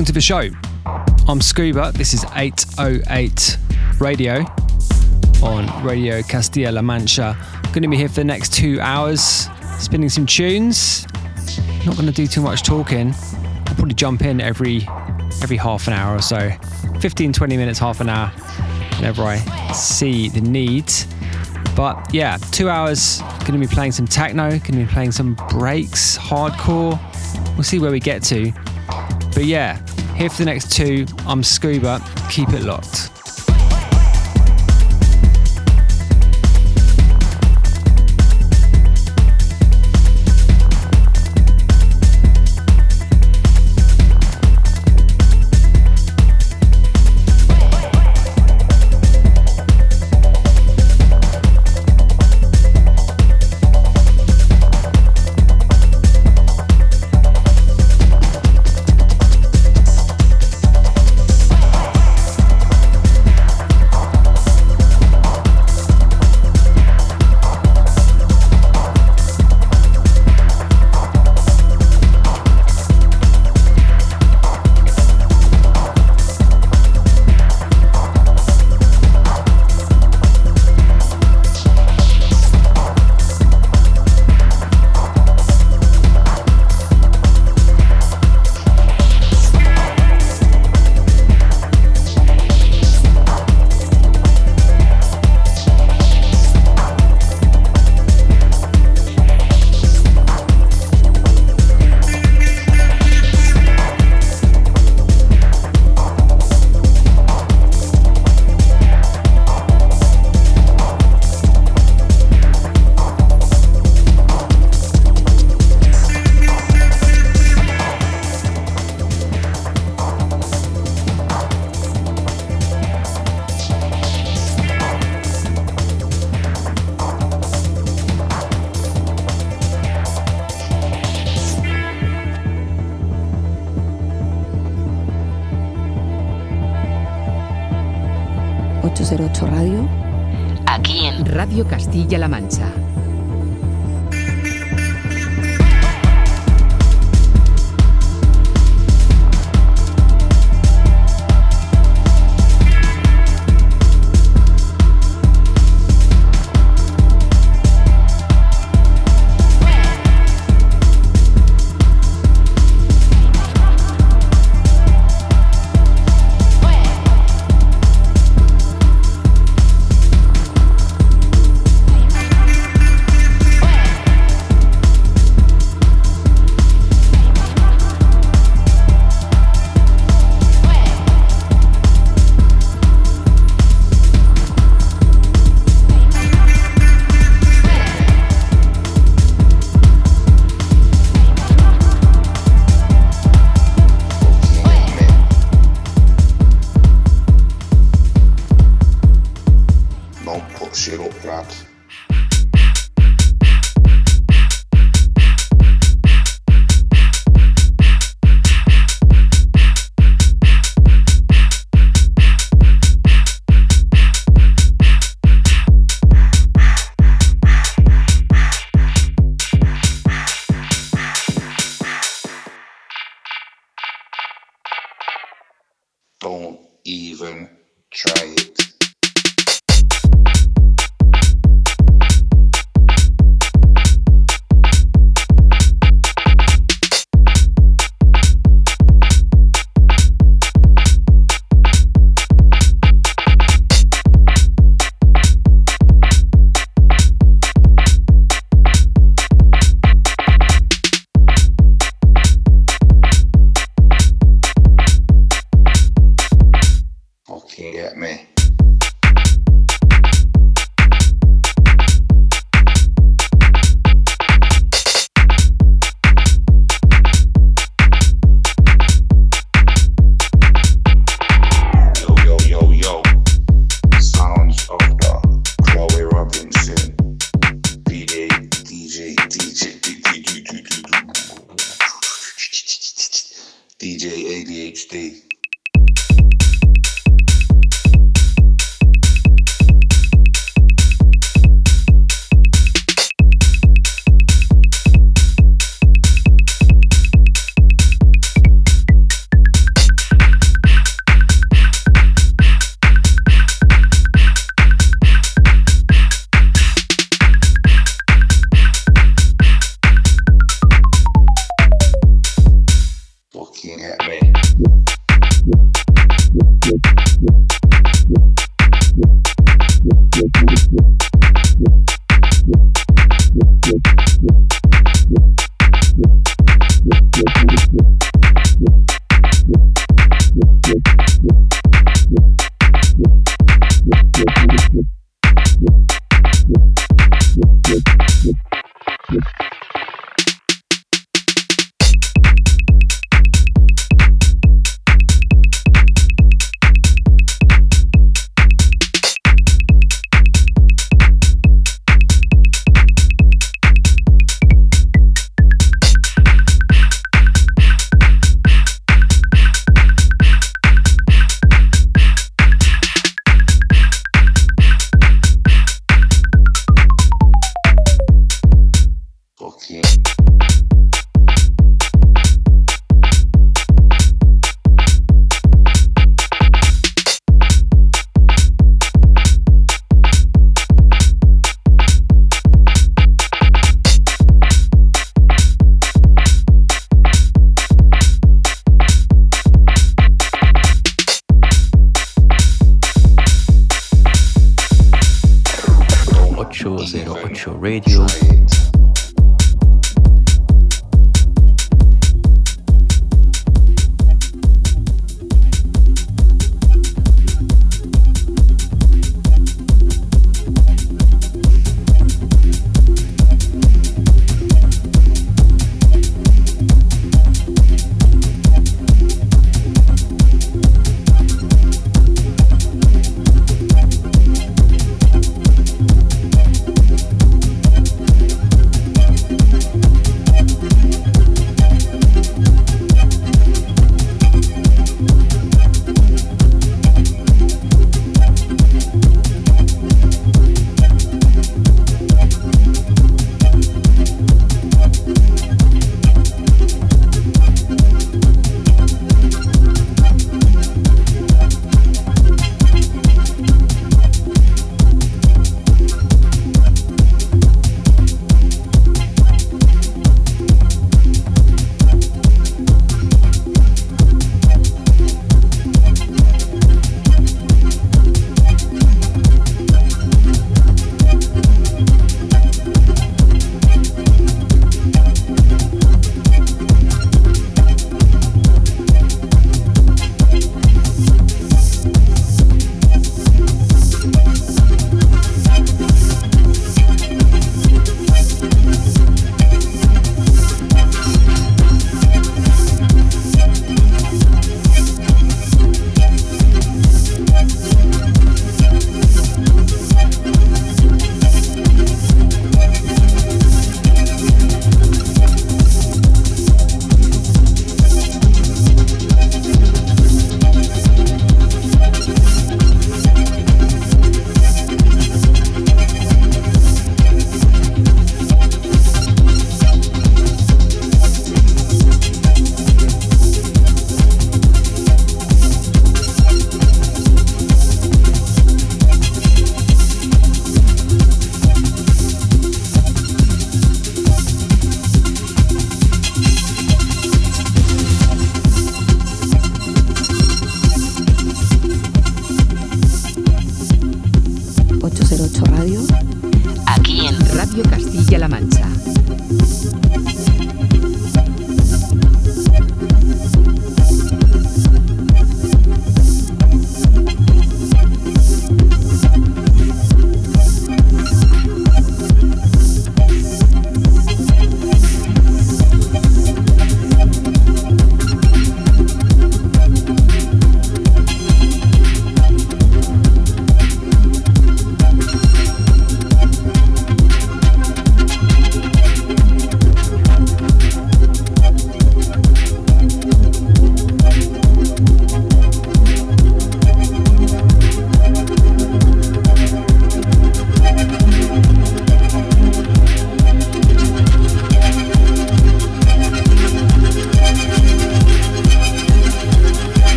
Welcome to the show. I'm Scuba. This is 808 Radio on Radio Castilla La Mancha. I'm going to be here for the next two hours, spinning some tunes. Not going to do too much talking. I'll probably jump in every every half an hour or so, 15, 20 minutes, half an hour, whenever I see the need. But yeah, two hours. Going to be playing some techno. Going to be playing some breaks, hardcore. We'll see where we get to. But yeah, here for the next two, I'm Scuba. Keep it locked. 808 Radio. Aquí en Radio Castilla-La Mancha.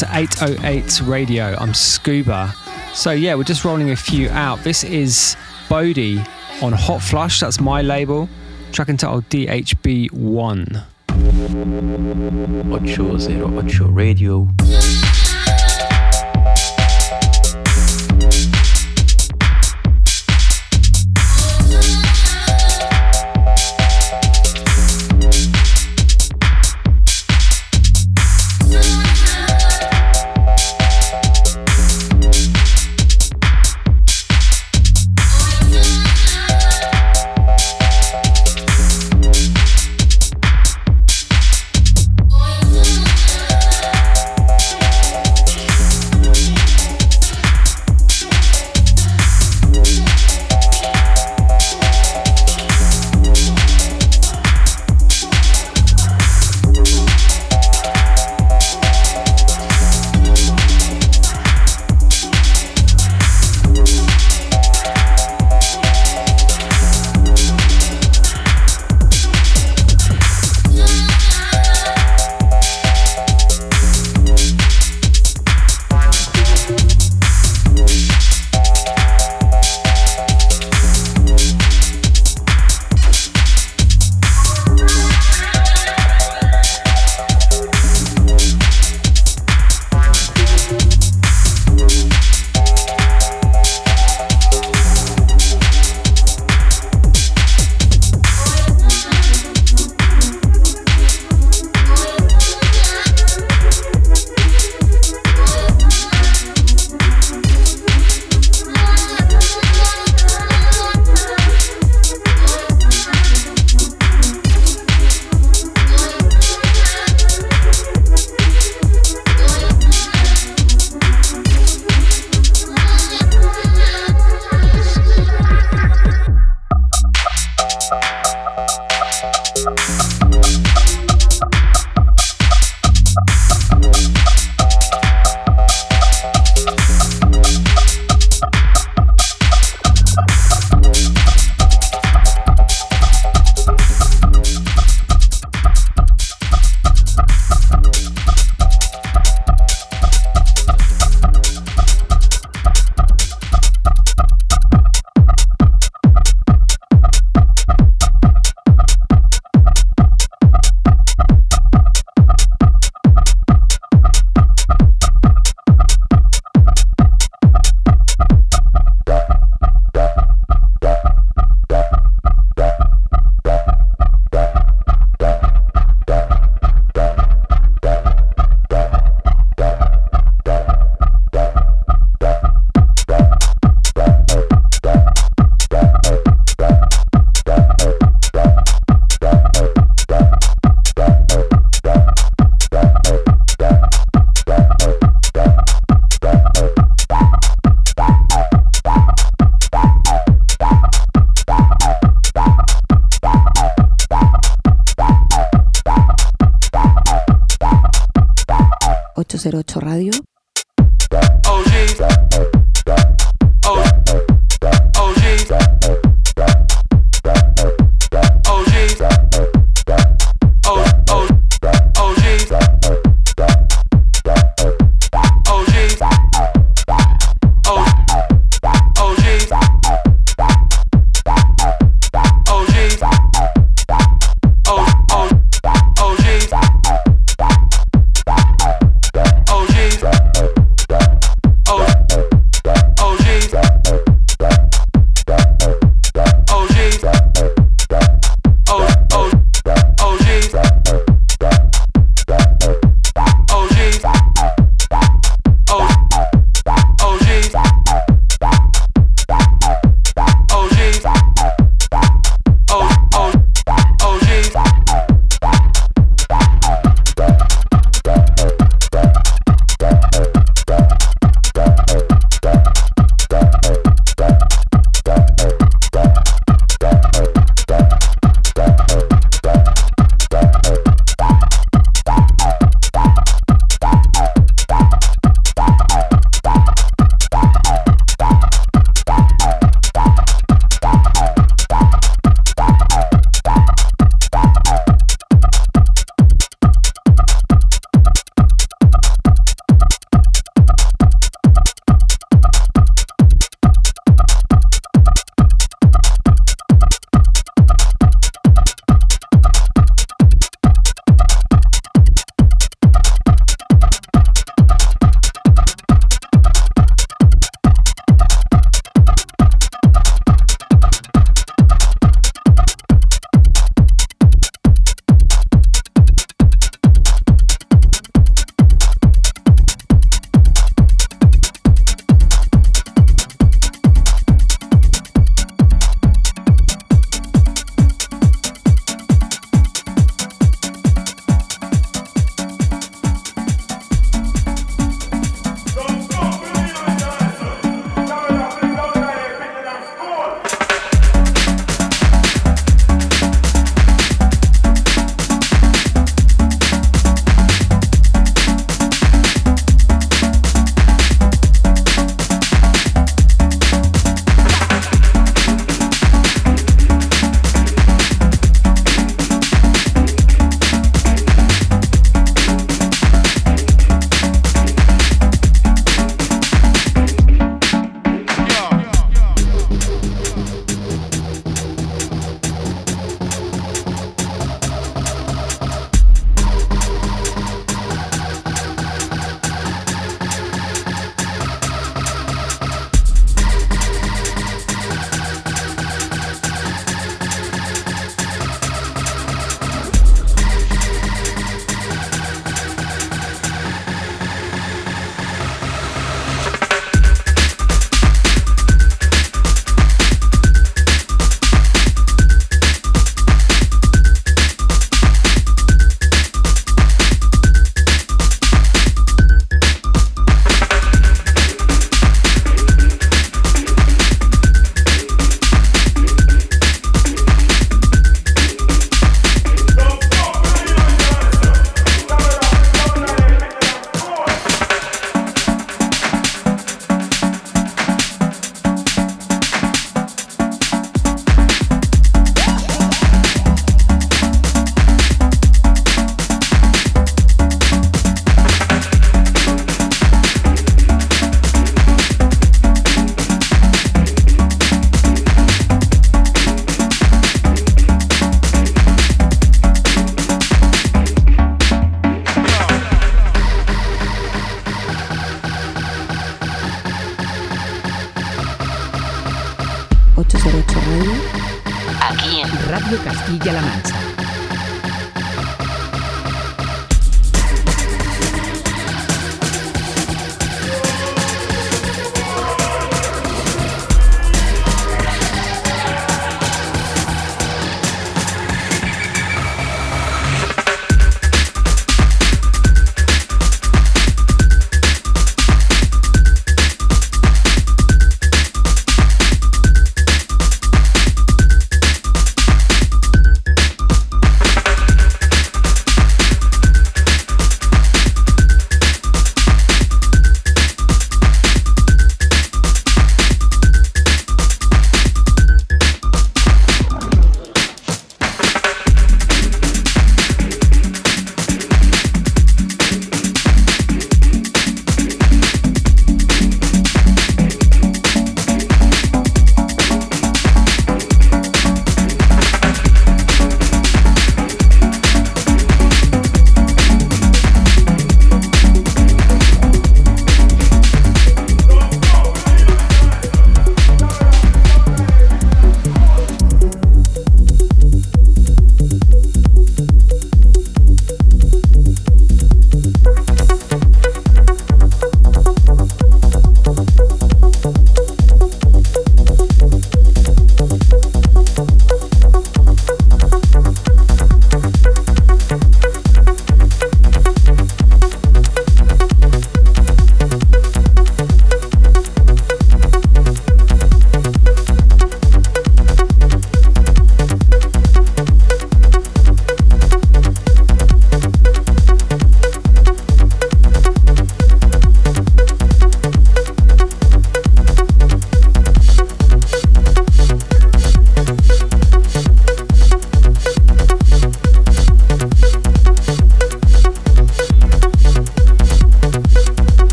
You're to 808 Radio. I'm Scuba. So, yeah, we're just rolling a few out. This is Bodhi on Hotflush, that's my label. Track entitled DHB1. 808 Radio.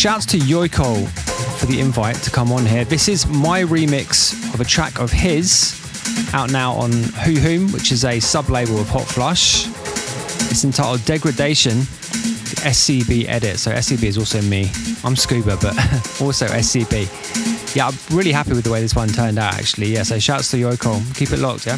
Shouts to Yoiko for the invite to come on here. This is my remix of a track of his out now on Who Whom, which is a sub label of Hotflush. It's entitled Degradation, SCB edit. So SCB is also me. I'm Scuba, but also SCB. Yeah, I'm really happy with the way this one turned out actually. Yeah, so shouts to Yoiko. Keep it locked, yeah?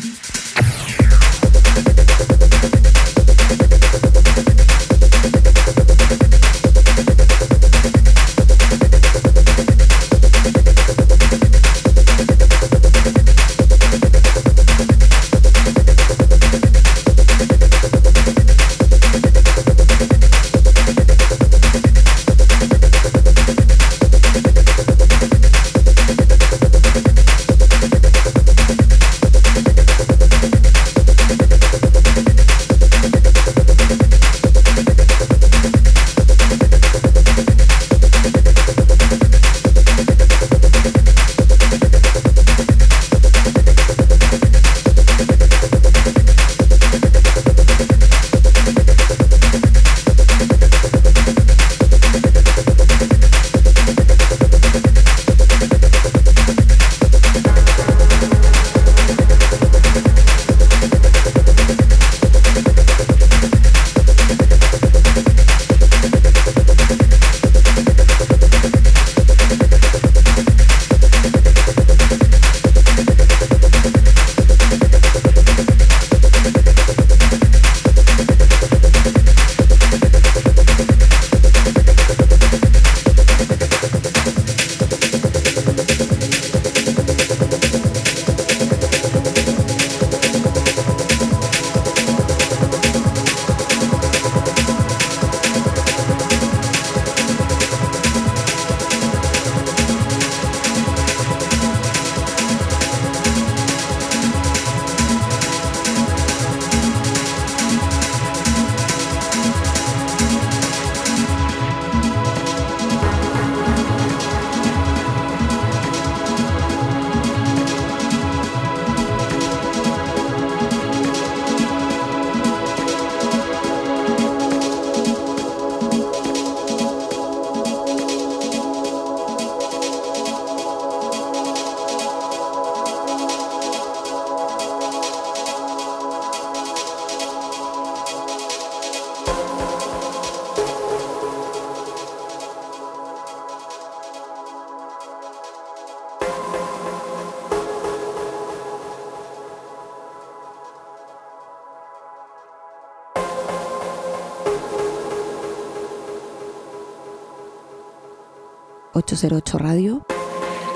808 Radio.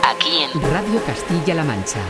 Aquí en Radio Castilla-La Mancha.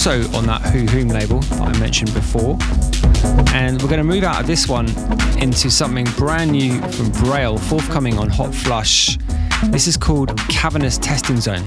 Also on that Who Whom label that I mentioned before. And we're going to move out of this one into something brand new from Braille, forthcoming on Hotflush. This is called Cavernous Testing Zone.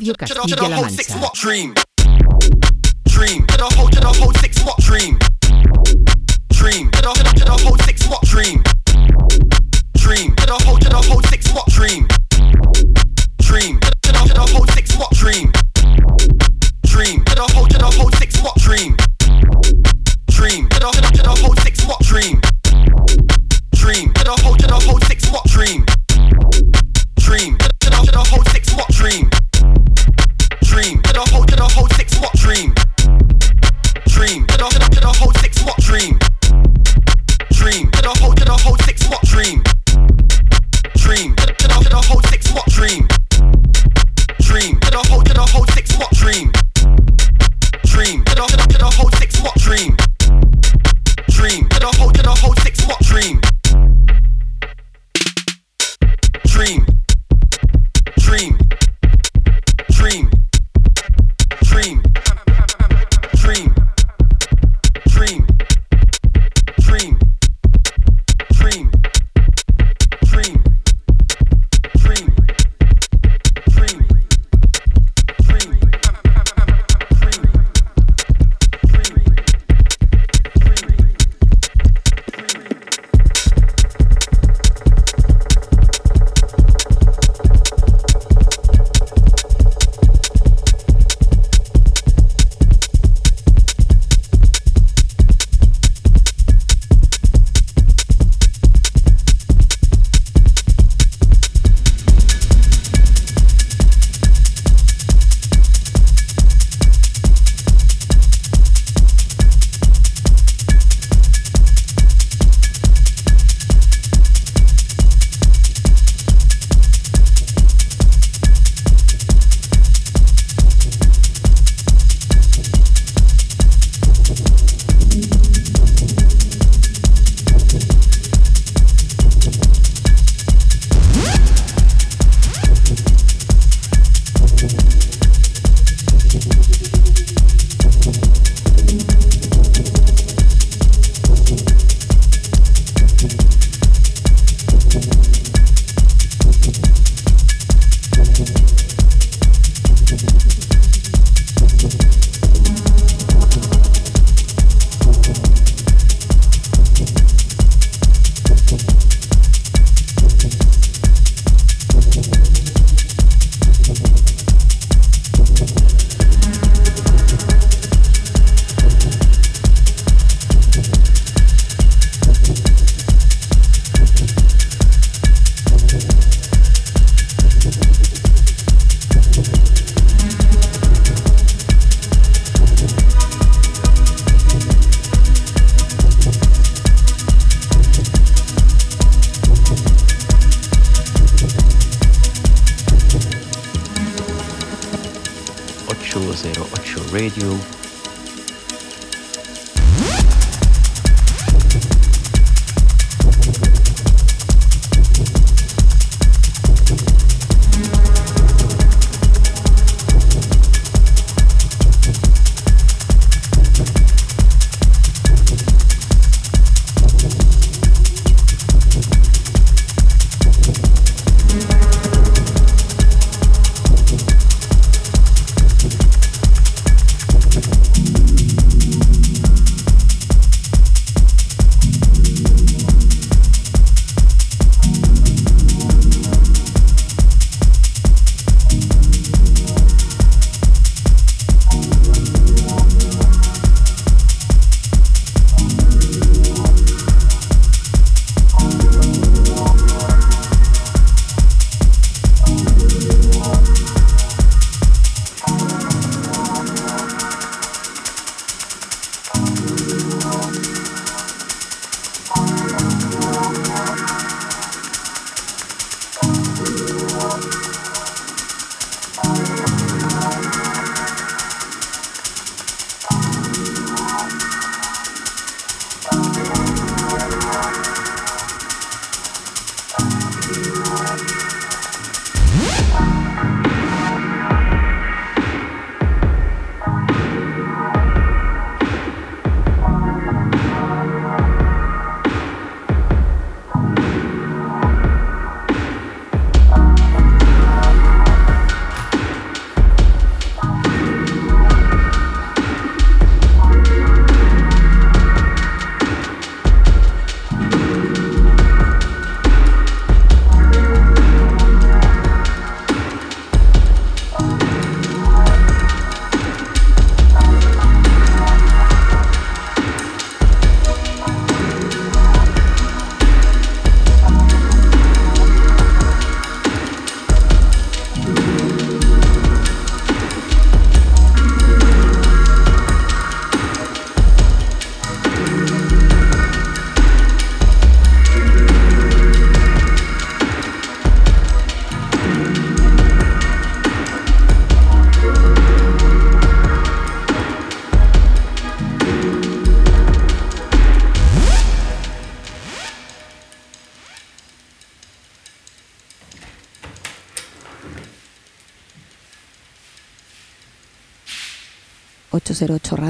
Radio Castilla-La Mancha. Dream. Dream. Did I hold, did I hold six what? Dream. Dream. Did I, did I, did I hold six what? Dream. Dream. Did I hold, did I hold six what? Dream. Dream. Did I, did I, did I hold six what? Dream.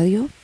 Radio.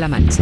Castilla-La Mancha.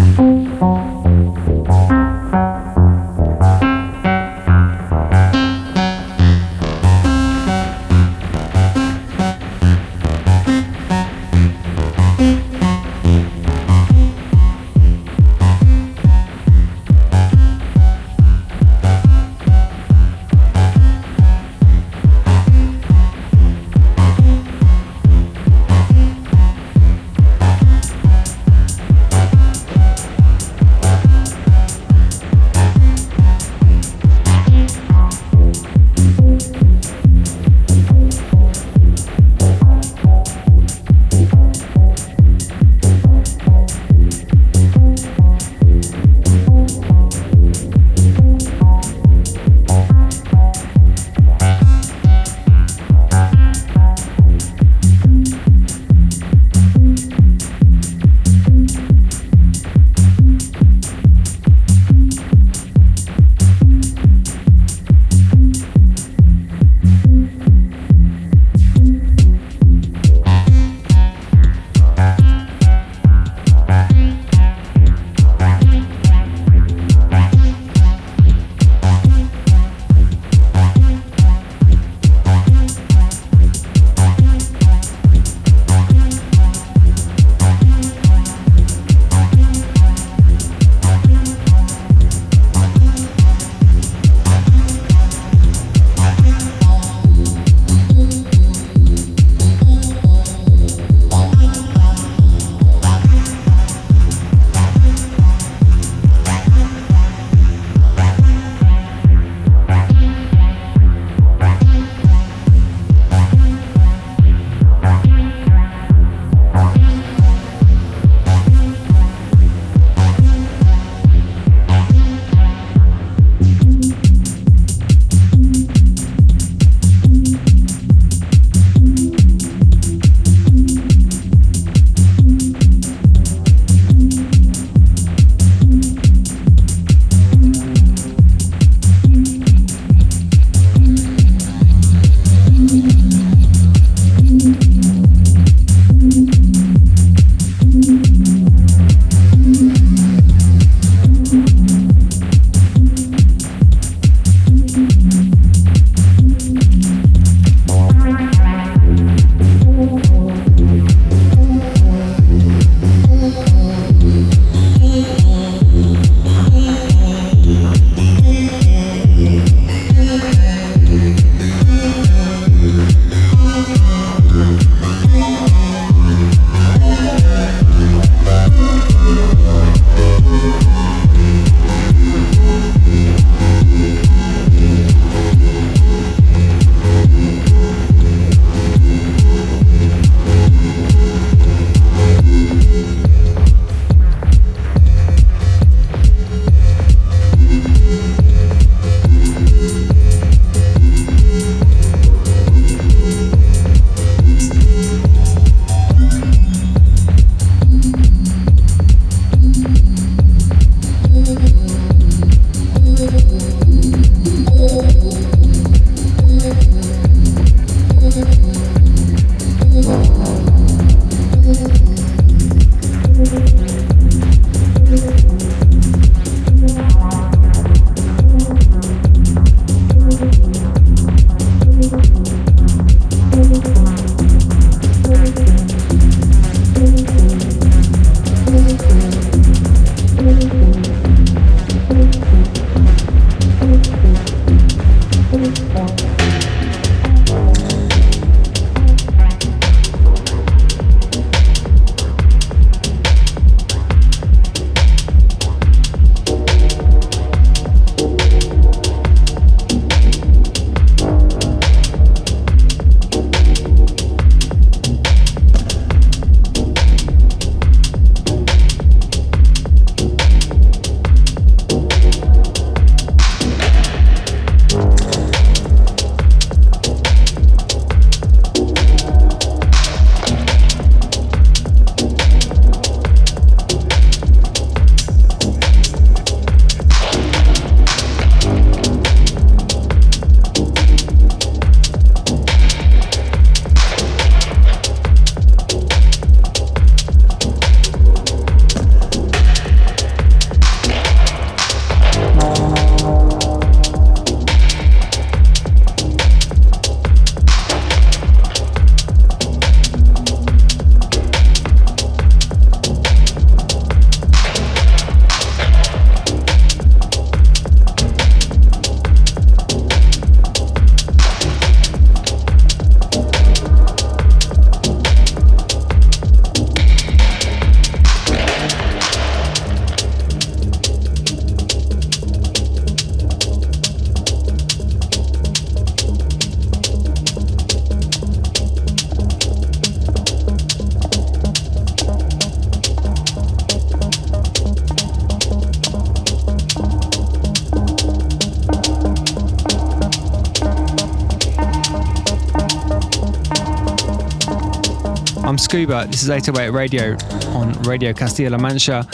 I'm This is 808 Radio on Radio Castilla-La Mancha.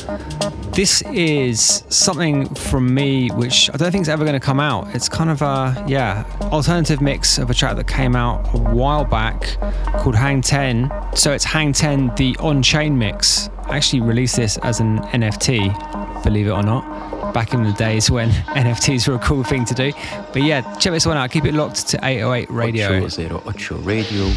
This is something from me which I don't think is ever going to come out. It's kind of a, yeah, alternative mix of a track that came out a while back called Hang 10. So it's Hang 10, the on-chain mix. I actually released this as an NFT, believe it or not, back in the days when NFTs were a cool thing to do. But yeah, check this one out. Keep it locked to 808 Radio. 808 Radio.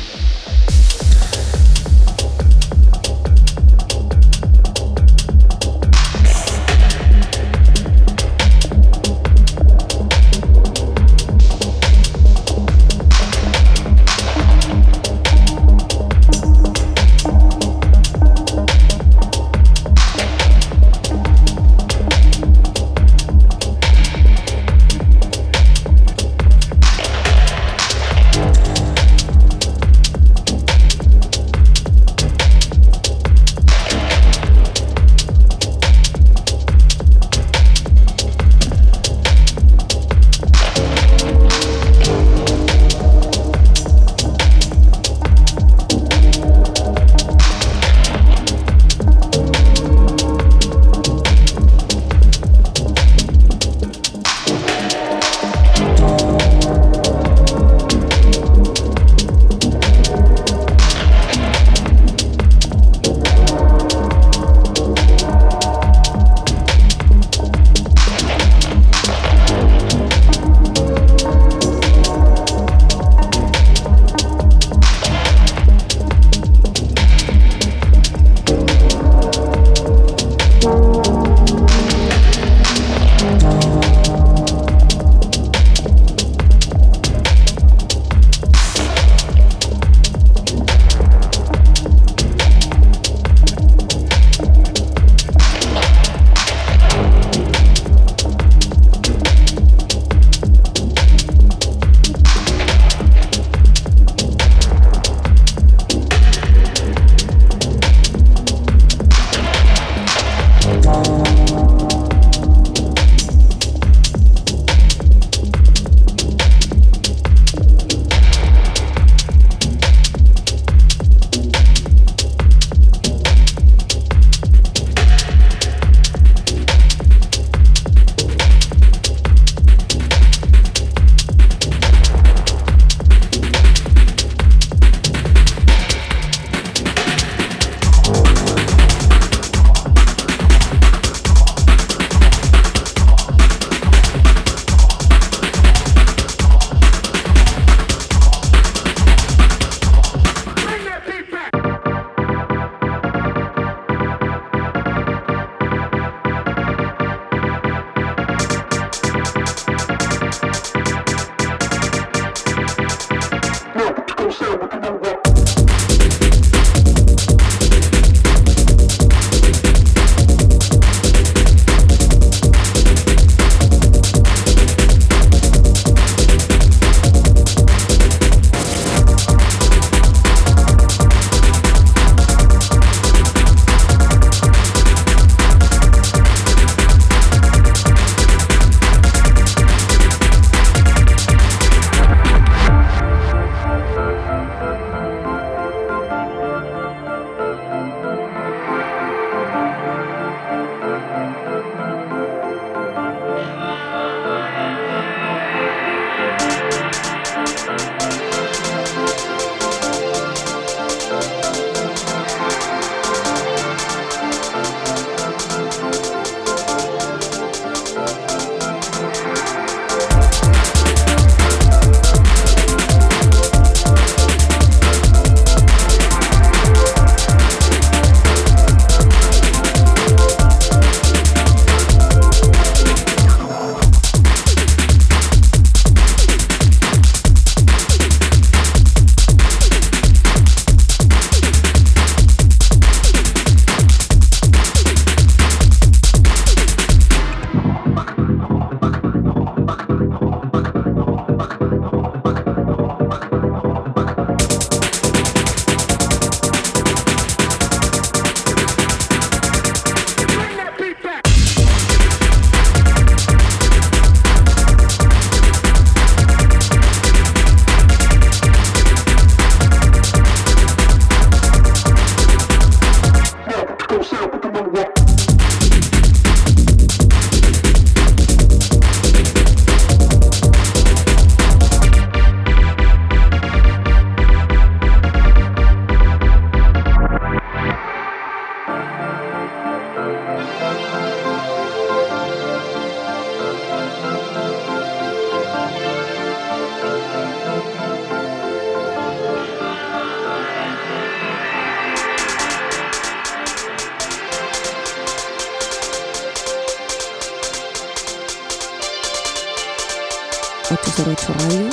Radio.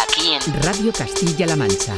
Aquí en Radio Castilla-La Mancha.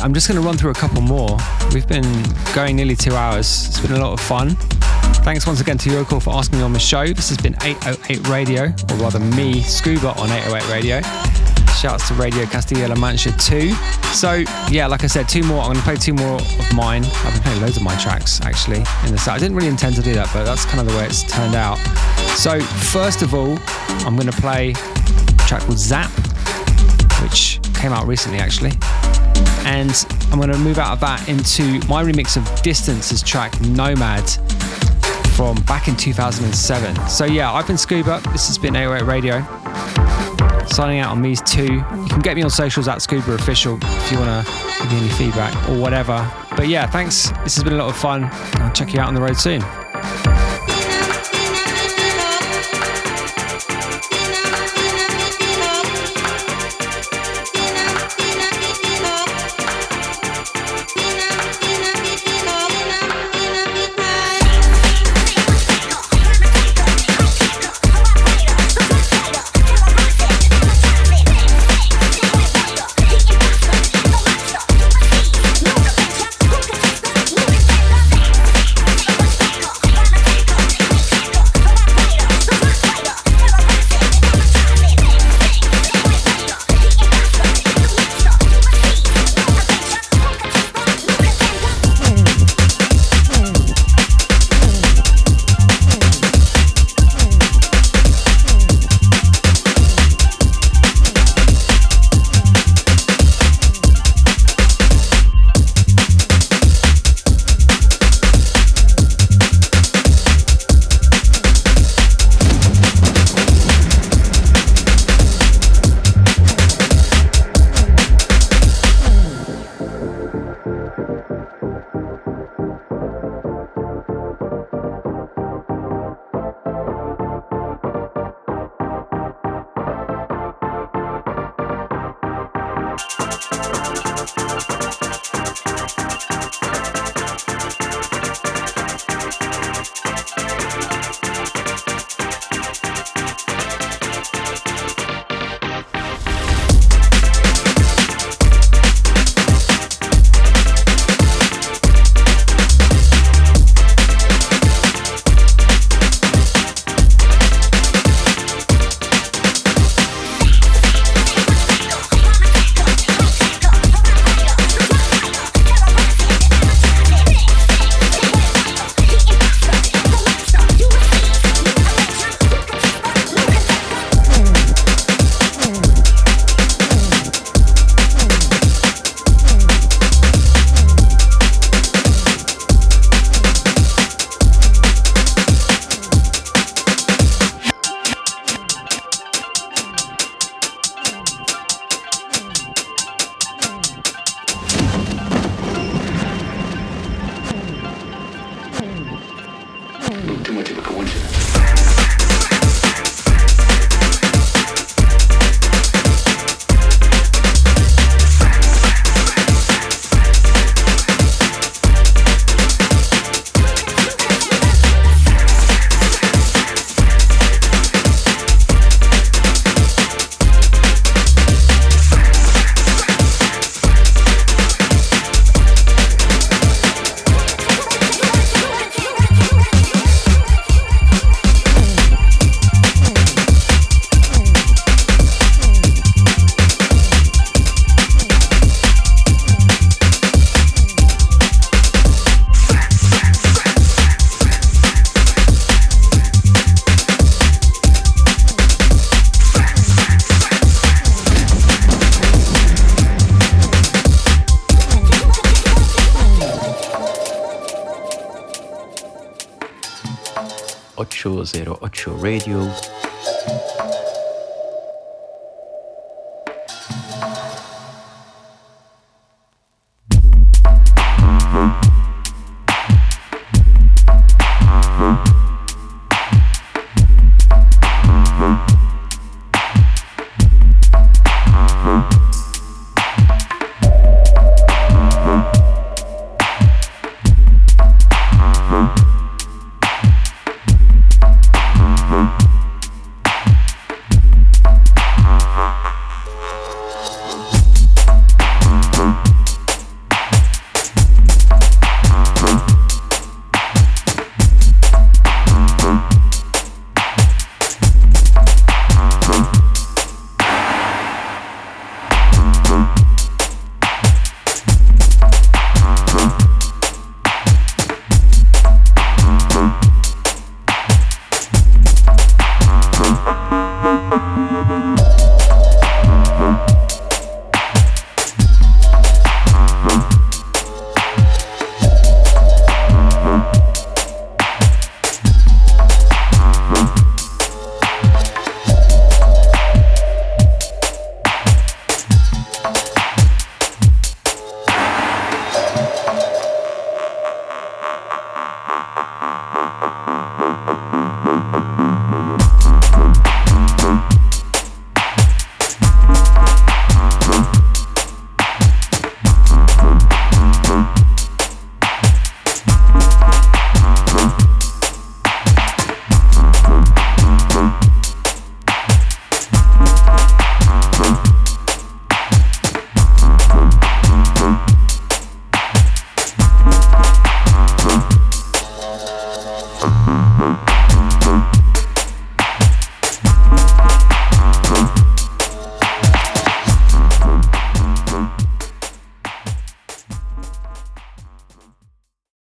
Right, I'm just going to run through a couple more. We've been going nearly two hours. It's been a lot of fun. Thanks once again to Yoko for asking me on the show. This has been 808 Radio, or rather me, Scuba, on 808 Radio. Shouts to Radio Castilla-La Mancha too. So yeah, like I said, two more. I'm going to play two more of mine. I've been playing loads of my tracks actually in the set. I didn't really intend to do that, but that's kind of the way it's turned out. So first of all, I'm going to play a track called Zap, which came out recently actually. And I'm going to move out of that into my remix of Distance's track Nomad from back in 2007. So yeah, I've been Scuba. This has been 808 Radio. Signing out on these two. You can get me on socials at Scuba Official if you want to give me any feedback or whatever. But yeah, thanks. This has been a lot of fun. I'll check you out on the road soon. Radio